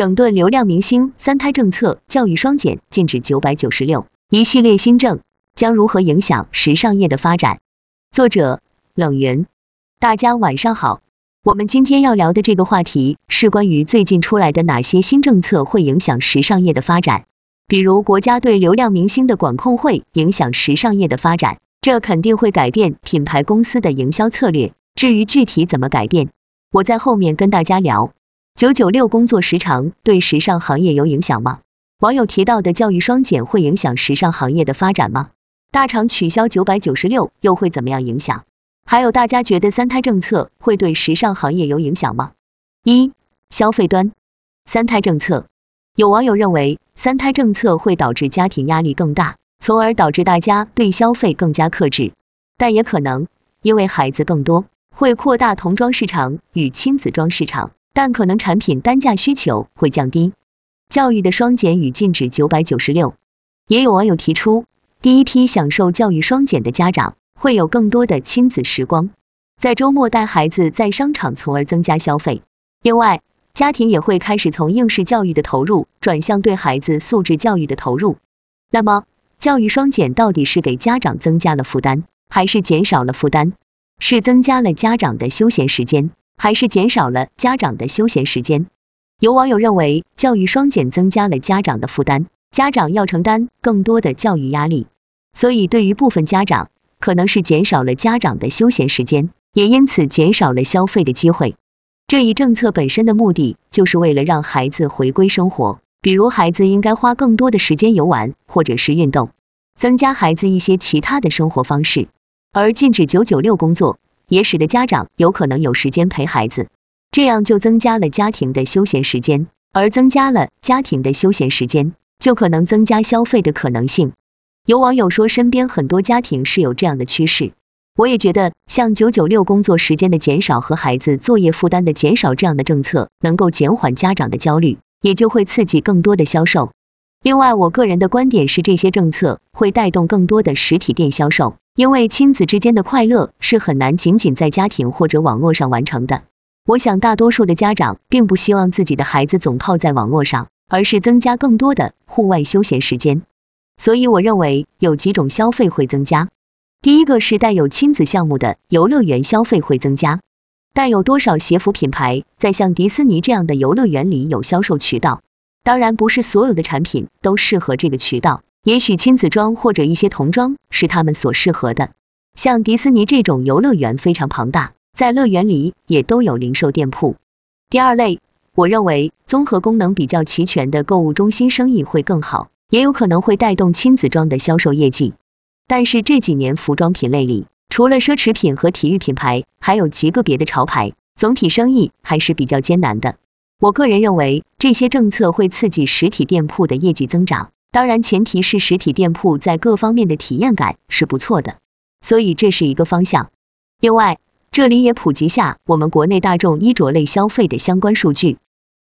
整顿流量明星，三胎政策，教育双减，禁止九百九十六，一系列新政将如何影响时尚业的发展？作者冷云，大家晚上好。我们今天要聊的这个话题是关于最近出来的哪些新政策会影响时尚业的发展，比如国家对流量明星的管控会影响时尚业的发展，这肯定会改变品牌公司的营销策略。至于具体怎么改变，我在后面跟大家聊。九九六工作时长对时尚行业有影响吗？网友提到的教育双减会影响时尚行业的发展吗？大厂取消九百九十六又会怎么样影响？还有大家觉得三胎政策会对时尚行业有影响吗？一、消费端，三胎政策，有网友认为三胎政策会导致家庭压力更大，从而导致大家对消费更加克制，但也可能因为孩子更多。会扩大童装市场与亲子装市场，但可能产品单价需求会降低。教育的双减与禁止九百九十六，也有网友提出，第一批享受教育双减的家长会有更多的亲子时光，在周末带孩子在商场，从而增加消费。另外，家庭也会开始从应试教育的投入转向对孩子素质教育的投入。那么，教育双减到底是给家长增加了负担，还是减少了负担？是增加了家长的休闲时间，还是减少了家长的休闲时间？有网友认为，教育双减增加了家长的负担，家长要承担更多的教育压力，所以对于部分家长，可能是减少了家长的休闲时间，也因此减少了消费的机会。这一政策本身的目的，就是为了让孩子回归生活，比如孩子应该花更多的时间游玩或者是运动，增加孩子一些其他的生活方式。而禁止九九六工作，也使得家长有可能有时间陪孩子，这样就增加了家庭的休闲时间，而增加了家庭的休闲时间，就可能增加消费的可能性。有网友说，身边很多家庭是有这样的趋势，我也觉得像九九六工作时间的减少和孩子作业负担的减少这样的政策，能够减缓家长的焦虑，也就会刺激更多的销售。另外，我个人的观点是，这些政策会带动更多的实体店销售，因为亲子之间的快乐是很难仅仅在家庭或者网络上完成的。我想，大多数的家长并不希望自己的孩子总泡在网络上，而是增加更多的户外休闲时间。所以，我认为有几种消费会增加。第一个是带有亲子项目的游乐园消费会增加，但有多少鞋服品牌在像迪士尼这样的游乐园里有销售渠道？当然不是所有的产品都适合这个渠道，也许亲子装或者一些童装是他们所适合的。像迪士尼这种游乐园非常庞大，在乐园里也都有零售店铺。第二类，我认为综合功能比较齐全的购物中心生意会更好，也有可能会带动亲子装的销售业绩。但是这几年服装品类里，除了奢侈品和体育品牌，还有极个别的潮牌，总体生意还是比较艰难的。我个人认为，这些政策会刺激实体店铺的业绩增长，当然前提是实体店铺在各方面的体验感是不错的，所以这是一个方向。另外，这里也普及下我们国内大众衣着类消费的相关数据。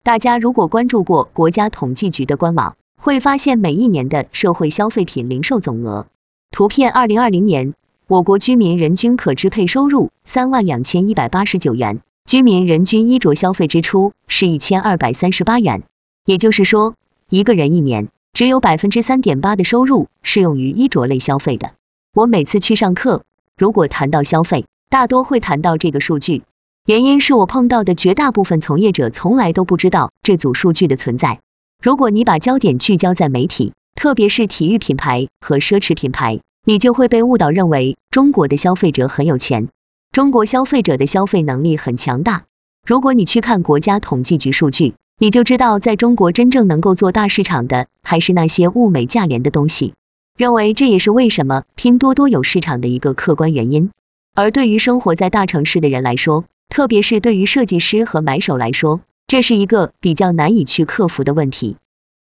大家如果关注过国家统计局的官网，会发现每一年的社会消费品零售总额。图片：二零二零年，我国居民人均可支配收入三万两千一百八十九元。居民人均衣着消费支出是一千二百三十八元，也就是说，一个人一年只有百分之三点八的收入是用于衣着类消费的。我每次去上课，如果谈到消费，大多会谈到这个数据，原因是我碰到的绝大部分从业者从来都不知道这组数据的存在。如果你把焦点聚焦在媒体，特别是体育品牌和奢侈品牌，你就会被误导认为中国的消费者很有钱。中国消费者的消费能力很强大。如果你去看国家统计局数据，你就知道，在中国真正能够做大市场的，还是那些物美价廉的东西。认为这也是为什么拼多多有市场的一个客观原因。而对于生活在大城市的人来说，特别是对于设计师和买手来说，这是一个比较难以去克服的问题。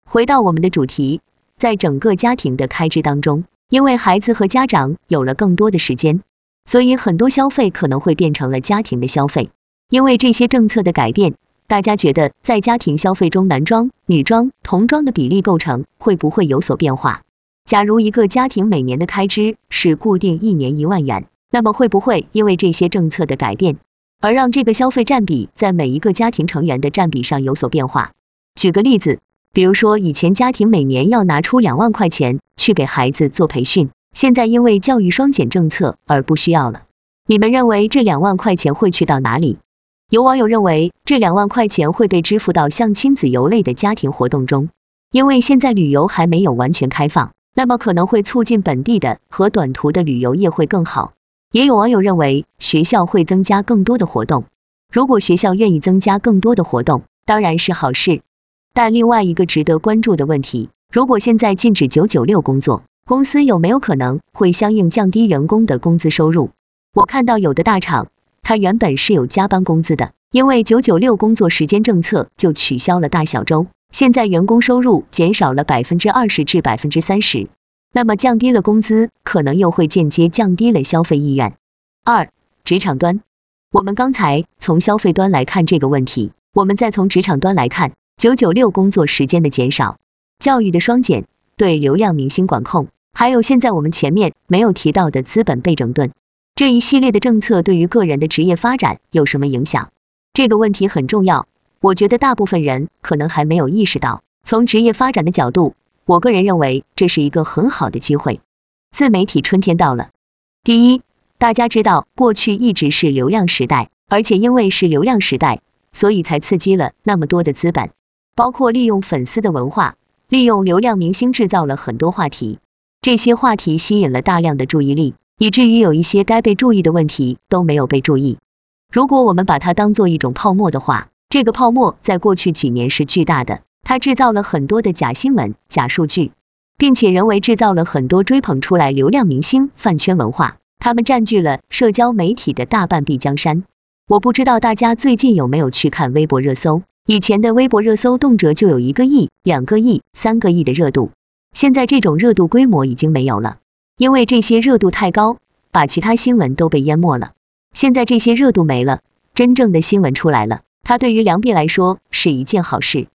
回到我们的主题，在整个家庭的开支当中，因为孩子和家长有了更多的时间。所以很多消费可能会变成了家庭的消费，因为这些政策的改变，大家觉得在家庭消费中，男装、女装、童装的比例构成会不会有所变化？假如一个家庭每年的开支是固定一年一万元，那么会不会因为这些政策的改变，而让这个消费占比在每一个家庭成员的占比上有所变化？举个例子，比如说以前家庭每年要拿出两万块钱去给孩子做培训，现在因为教育双减政策而不需要了。你们认为这两万块钱会去到哪里？有网友认为这两万块钱会被支付到像亲子游类的家庭活动中，因为现在旅游还没有完全开放，那么可能会促进本地的和短途的旅游业会更好。也有网友认为学校会增加更多的活动，如果学校愿意增加更多的活动，当然是好事。但另外一个值得关注的问题，如果现在禁止九九六工作，公司有没有可能会相应降低员工的工资收入？我看到有的大厂。他原本是有加班工资的，因为九九六工作时间政策就取消了大小周，现在员工收入减少了百分之二十至百分之三十，那么降低了工资，可能又会间接降低了消费意愿。二、职场端，我们刚才从消费端来看这个问题，我们再从职场端来看九九六工作时间的减少，教育的双减，对流量明星管控，还有现在我们前面没有提到的资本被整顿。这一系列的政策对于个人的职业发展有什么影响？这个问题很重要，我觉得大部分人可能还没有意识到。从职业发展的角度，我个人认为这是一个很好的机会。自媒体春天到了。第一，大家知道过去一直是流量时代，而且因为是流量时代，所以才刺激了那么多的资本，包括利用粉丝的文化，利用流量明星制造了很多话题，这些话题吸引了大量的注意力。以至于有一些该被注意的问题都没有被注意。如果我们把它当做一种泡沫的话，这个泡沫在过去几年是巨大的，它制造了很多的假新闻、假数据，并且人为制造了很多追捧出来流量明星饭圈文化，他们占据了社交媒体的大半壁江山。我不知道大家最近有没有去看微博热搜，以前的微博热搜动辄就有一个亿、两个亿、三个亿的热度，现在这种热度规模已经没有了。因为这些热度太高，把其他新闻都被淹没了。现在这些热度没了，真正的新闻出来了，它对于良币来说是一件好事。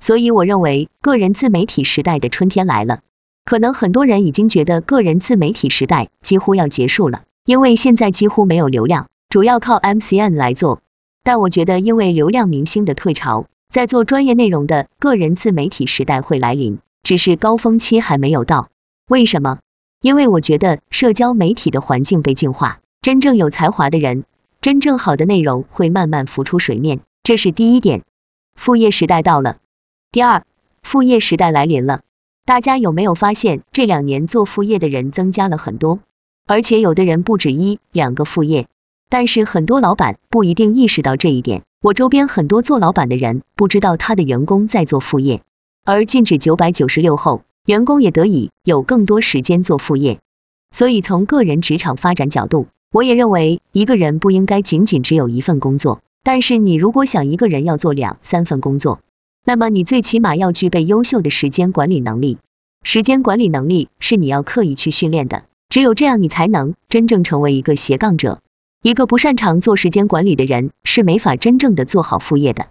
所以我认为个人自媒体时代的春天来了。可能很多人已经觉得个人自媒体时代几乎要结束了，因为现在几乎没有流量，主要靠 MCN 来做。但我觉得因为流量明星的退潮，在做专业内容的个人自媒体时代会来临，只是高峰期还没有到。为什么？因为我觉得社交媒体的环境被净化，真正有才华的人，真正好的内容会慢慢浮出水面，这是第一点。副业时代到了。第二，副业时代来临了。大家有没有发现这两年做副业的人增加了很多？而且有的人不止一两个副业，但是很多老板不一定意识到这一点。我周边很多做老板的人不知道他的员工在做副业，而禁止九百九十六后。员工也得以有更多时间做副业，所以从个人职场发展角度，我也认为一个人不应该仅仅只有一份工作。但是你如果想一个人要做两三份工作，那么你最起码要具备优秀的时间管理能力。时间管理能力是你要刻意去训练的，只有这样你才能真正成为一个斜杠者。一个不擅长做时间管理的人是没法真正的做好副业的。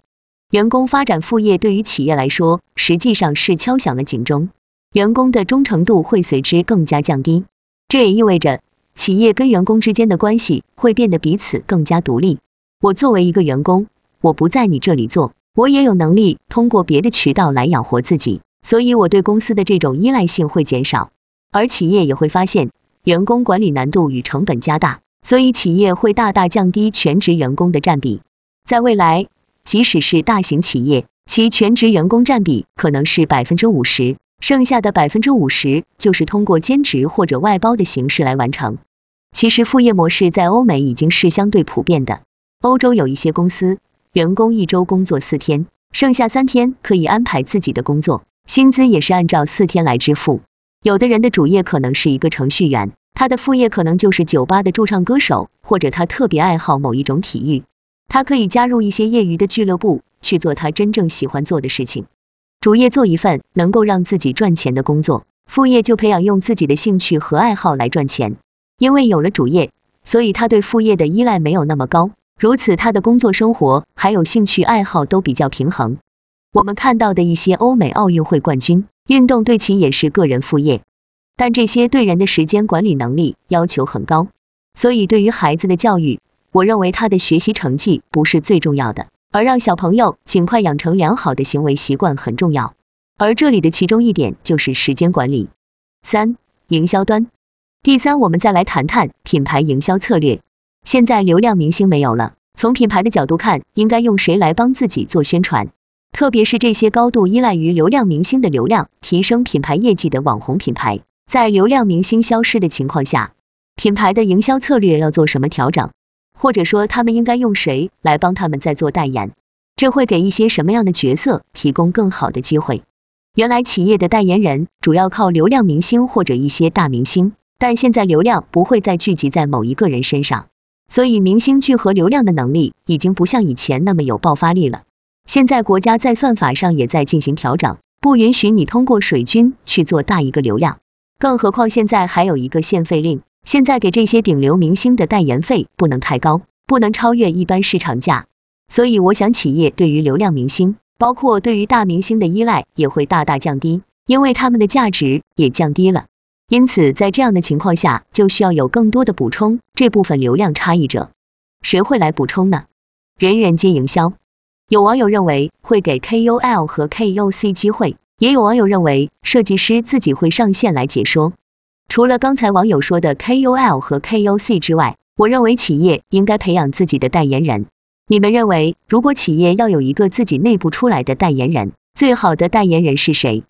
员工发展副业对于企业来说，实际上是敲响了警钟。员工的忠诚度会随之更加降低，这也意味着企业跟员工之间的关系会变得彼此更加独立。我作为一个员工，我不在你这里做，我也有能力通过别的渠道来养活自己，所以我对公司的这种依赖性会减少。而企业也会发现员工管理难度与成本加大，所以企业会大大降低全职员工的占比。在未来，即使是大型企业，其全职员工占比可能是百分之五十。剩下的百分之五十就是通过兼职或者外包的形式来完成。其实副业模式在欧美已经是相对普遍的。欧洲有一些公司，员工一周工作四天，剩下三天可以安排自己的工作，薪资也是按照四天来支付。有的人的主业可能是一个程序员，他的副业可能就是酒吧的驻唱歌手，或者他特别爱好某一种体育，他可以加入一些业余的俱乐部去做他真正喜欢做的事情。主业做一份能够让自己赚钱的工作，副业就培养用自己的兴趣和爱好来赚钱。因为有了主业，所以他对副业的依赖没有那么高，如此他的工作生活还有兴趣爱好都比较平衡。我们看到的一些欧美奥运会冠军，运动对其也是个人副业，但这些对人的时间管理能力要求很高，所以对于孩子的教育，我认为他的学习成绩不是最重要的。而让小朋友尽快养成良好的行为习惯很重要。而这里的其中一点就是时间管理。三、营销端。第三，我们再来谈谈品牌营销策略。现在流量明星没有了，从品牌的角度看，应该用谁来帮自己做宣传？特别是这些高度依赖于流量明星的流量提升品牌业绩的网红品牌，在流量明星消失的情况下，品牌的营销策略要做什么调整？或者说他们应该用谁来帮他们在做代言？这会给一些什么样的角色提供更好的机会？原来企业的代言人主要靠流量明星或者一些大明星，但现在流量不会再聚集在某一个人身上。所以，明星聚合流量的能力已经不像以前那么有爆发力了。现在国家在算法上也在进行调整，不允许你通过水军去做大一个流量。更何况现在还有一个限费令，现在给这些顶流明星的代言费不能太高，不能超越一般市场价。所以，我想企业对于流量明星，包括对于大明星的依赖也会大大降低，因为他们的价值也降低了。因此，在这样的情况下，就需要有更多的补充这部分流量差异者。谁会来补充呢？人人皆营销。有网友认为会给 KOL 和 KOC 机会，也有网友认为设计师自己会上线来解说。除了刚才网友说的 KOL 和 KOC 之外，我认为企业应该培养自己的代言人。你们认为，如果企业要有一个自己内部出来的代言人，最好的代言人是谁？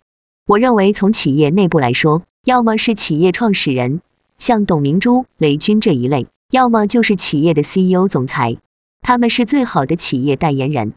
我认为从企业内部来说。要么是企业创始人，像董明珠、雷军这一类；要么就是企业的 CEO 总裁，他们是最好的企业代言人。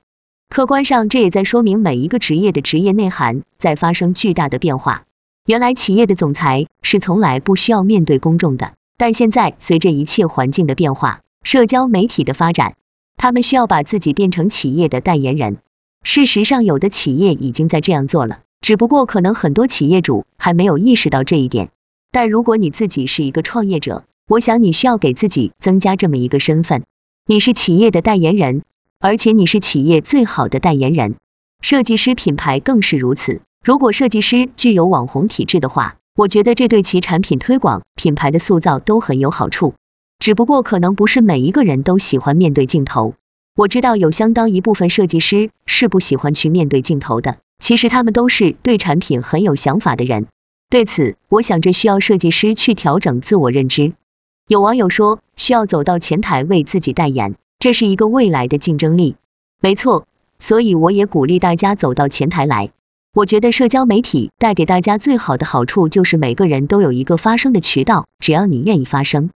客观上，这也在说明每一个职业的职业内涵在发生巨大的变化。原来企业的总裁是从来不需要面对公众的，但现在随着一切环境的变化，社交媒体的发展，他们需要把自己变成企业的代言人。事实上，有的企业已经在这样做了。只不过可能很多企业主还没有意识到这一点，但如果你自己是一个创业者，我想你需要给自己增加这么一个身份，你是企业的代言人，而且你是企业最好的代言人。设计师品牌更是如此，如果设计师具有网红体质的话，我觉得这对其产品推广、品牌的塑造都很有好处。只不过可能不是每一个人都喜欢面对镜头，我知道有相当一部分设计师是不喜欢去面对镜头的。其实他们都是对产品很有想法的人，对此，我想这需要设计师去调整自我认知。有网友说，需要走到前台为自己代言，这是一个未来的竞争力。没错，所以我也鼓励大家走到前台来。我觉得社交媒体带给大家最好的好处就是每个人都有一个发声的渠道，只要你愿意发声。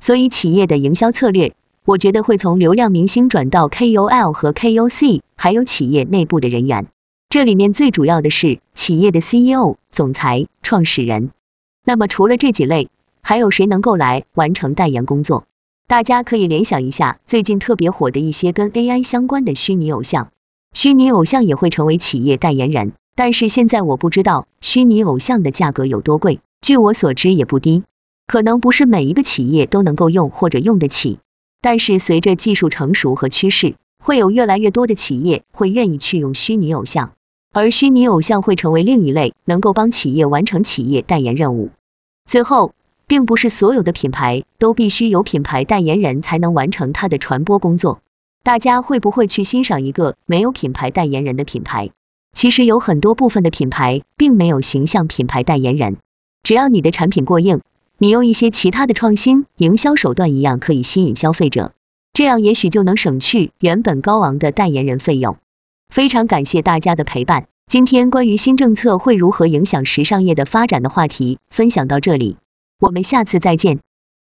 所以企业的营销策略，我觉得会从流量明星转到 KOL 和 KOC，还有企业内部的人员。这里面最主要的是企业的 CEO、总裁、创始人。那么除了这几类，还有谁能够来完成代言工作？大家可以联想一下最近特别火的一些跟 AI 相关的虚拟偶像，虚拟偶像也会成为企业代言人。但是现在我不知道虚拟偶像的价格有多贵，据我所知也不低，可能不是每一个企业都能够用或者用得起。但是随着技术成熟和趋势，会有越来越多的企业会愿意去用虚拟偶像。而虚拟偶像会成为另一类能够帮企业完成企业代言任务。最后，并不是所有的品牌都必须有品牌代言人才能完成它的传播工作。大家会不会去欣赏一个没有品牌代言人的品牌？其实有很多部分的品牌并没有形象品牌代言人。只要你的产品过硬，你用一些其他的创新营销手段一样可以吸引消费者，这样也许就能省去原本高昂的代言人费用。非常感谢大家的陪伴，今天关于新政策会如何影响时尚业的发展的话题分享到这里，我们下次再见。